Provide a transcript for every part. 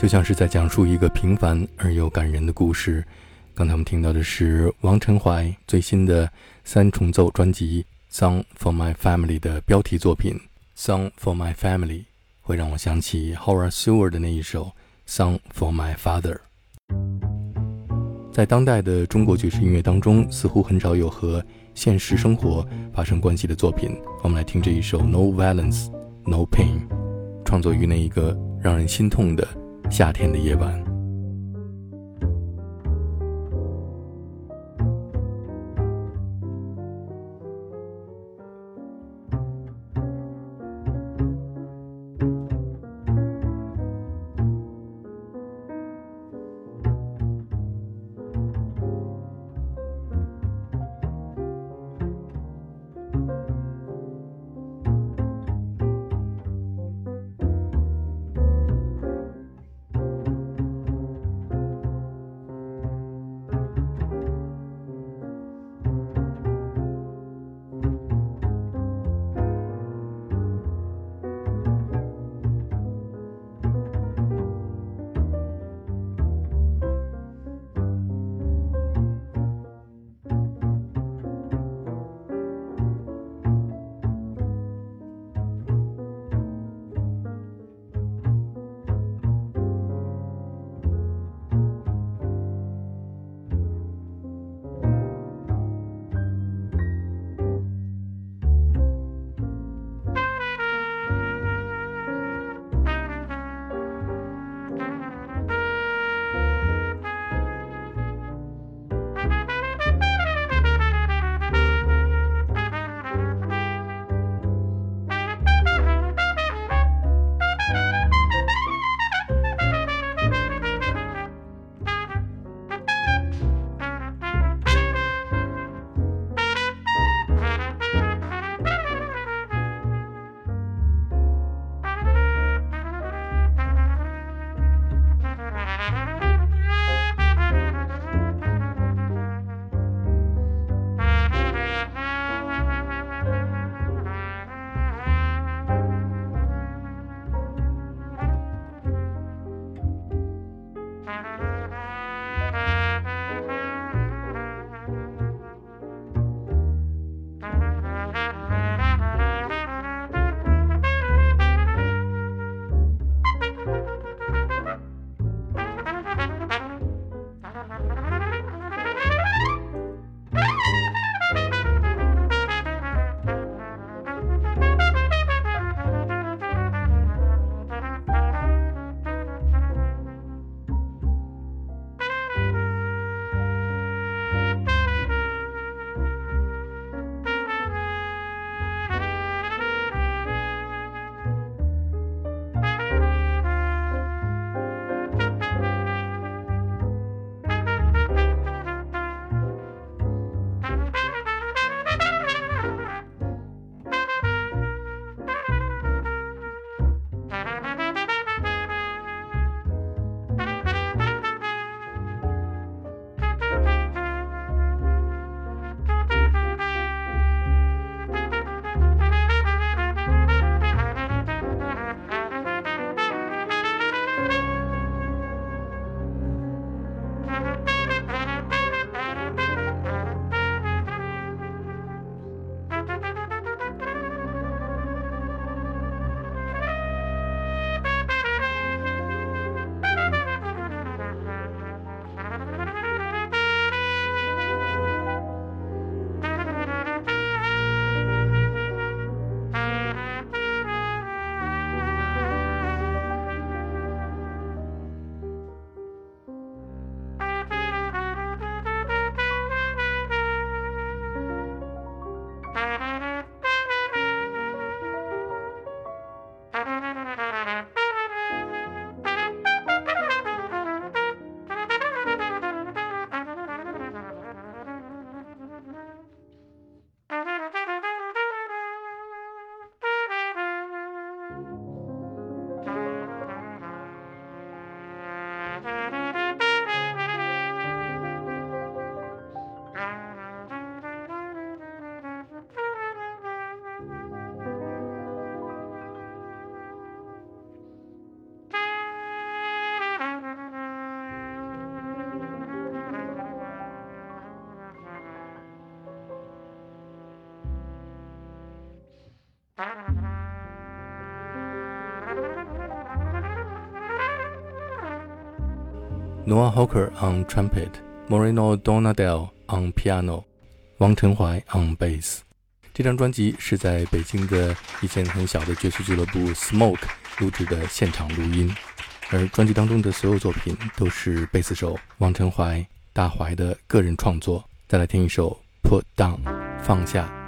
就像是在讲述一个平凡而又感人的故事。刚才我们听到的是王晨怀最新的三重奏专辑《Song for My Family》的标题作品《Song for My Family》，会让我想起 Howard Seward 的那一首《Song for My Father》。在当代的中国爵士音乐当中，似乎很少有和现实生活发生关系的作品。我们来听这一首《No Violence, No Pain》，创作于那一个让人心痛的夏天的夜晚。Noah Hawker on trumpet, Moreno Donadel on piano, 王晨怀 on bass。这张专辑是在北京的一间很小的爵士俱乐部 Smoke 录制的现场录音，而专辑当中的所有作品都是贝斯手王晨怀大怀的个人创作。再来听一首 Put Down，放下。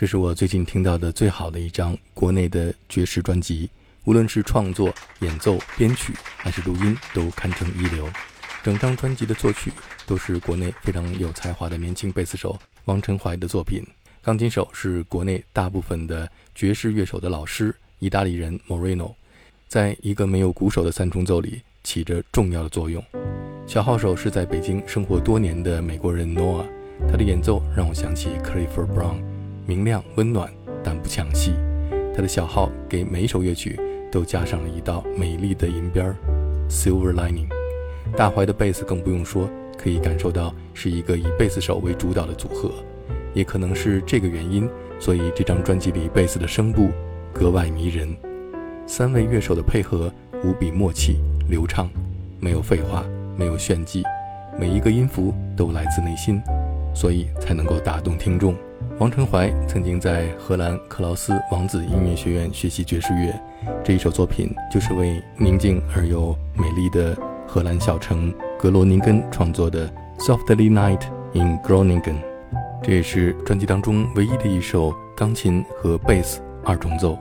这是我最近听到的最好的一张国内的爵士专辑，无论是创作、演奏、编曲还是录音，都堪称一流。整张专辑的作曲都是国内非常有才华的年轻贝斯手王晨怀的作品，钢琴手是国内大部分的爵士乐手的老师，意大利人 Moreno，在一个没有鼓手的三重奏里起着重要的作用。小号手是在北京生活多年的美国人 Noah，他的演奏让我想起 Clifford Brown，明亮温暖但不抢戏。他的小号给每首乐曲都加上了一道美丽的银边儿，Silver Lining。大怀的贝斯更不用说，可以感受到是一个以贝斯手为主导的组合。也可能是这个原因，所以这张专辑里贝斯的声部格外迷人。三位乐手的配合无比默契流畅，没有废话。没有炫技，每一个音符都来自内心，所以才能够打动听众。王承怀曾经在荷兰克劳斯王子音乐学院学习爵士乐，这一首作品就是为宁静而又美丽的荷兰小城格罗宁根创作的《Softly Night in Groningen》，这也是专辑当中唯一的一首钢琴和贝斯二重奏。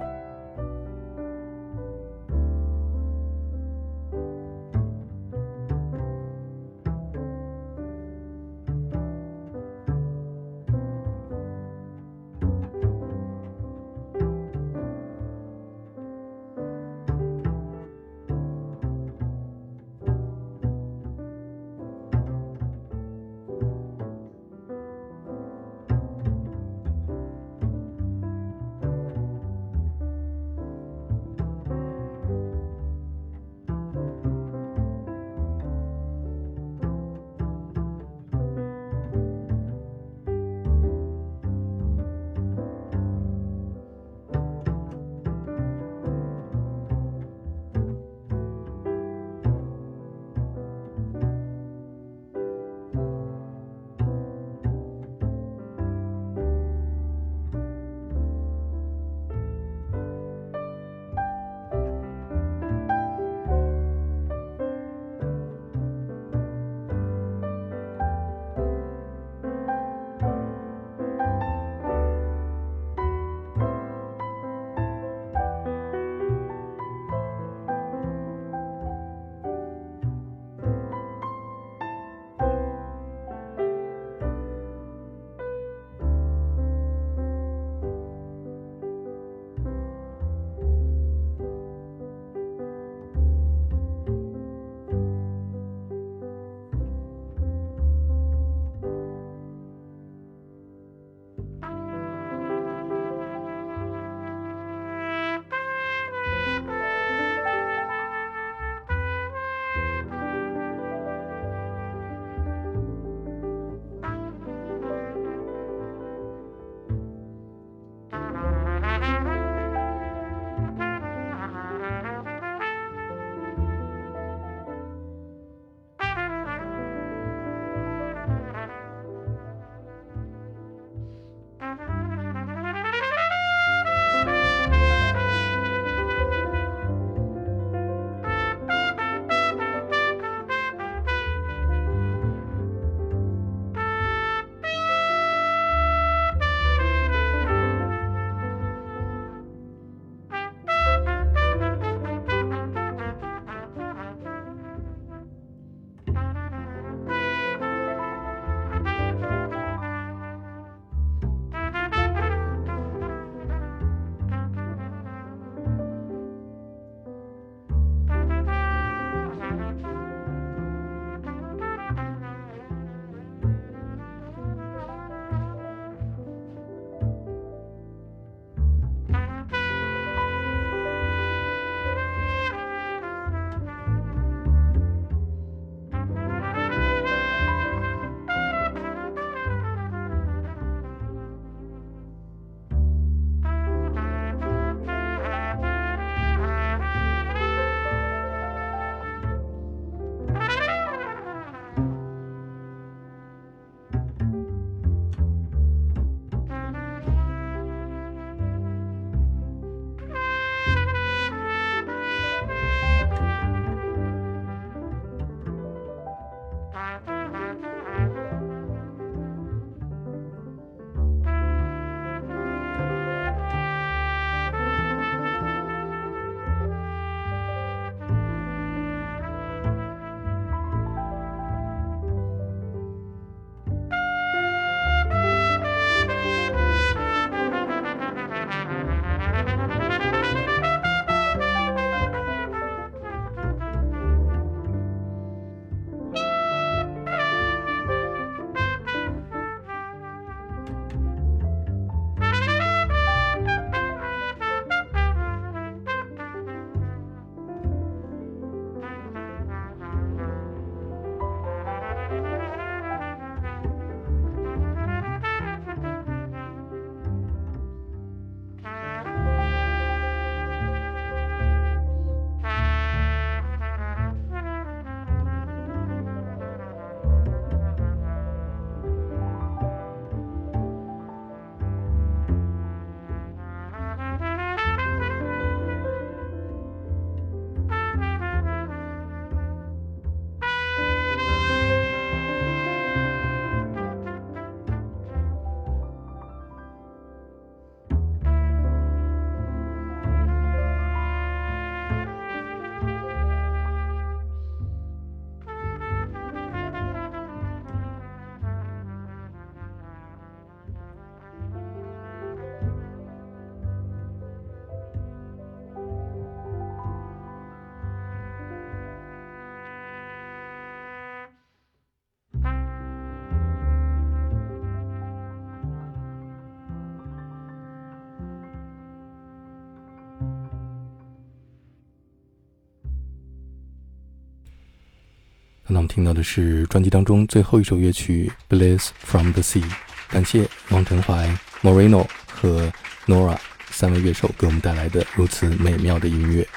那我们听到的是专辑当中最后一首乐曲《Bliss from the Sea》。感谢王晨怀、Moreno 和 Nora 三位乐手给我们带来的如此美妙的音乐。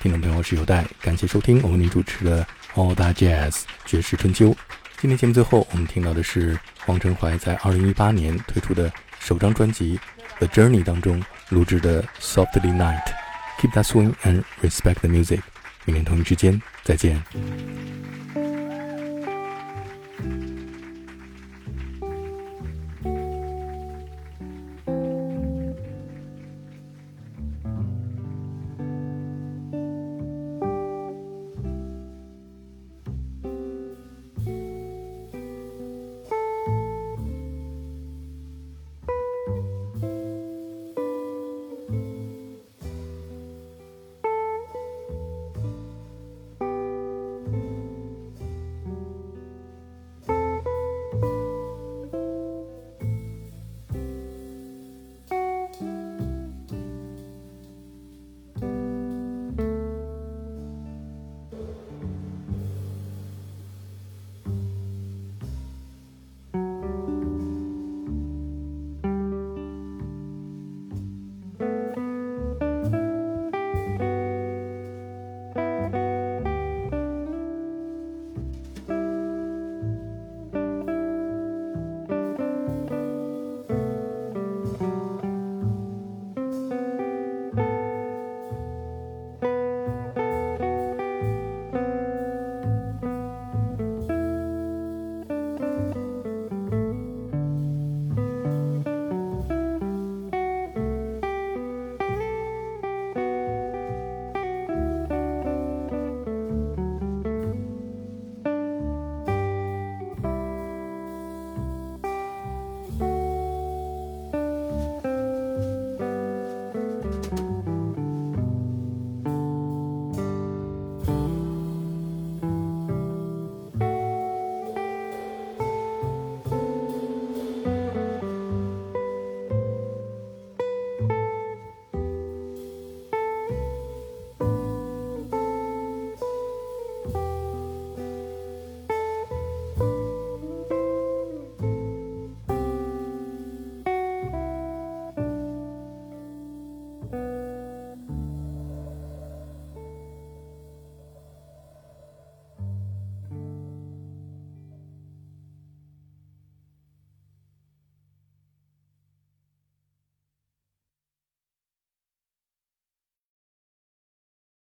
听众朋友，我是有代，感谢收听我为你主持的 All That Jazz 爵士春秋。今天节目最后，我们听到的是王晨怀在2018年推出的首张专辑《The Journey》当中录制的《Softly Night》。Keep that swing and respect the music。明天同一时间再见。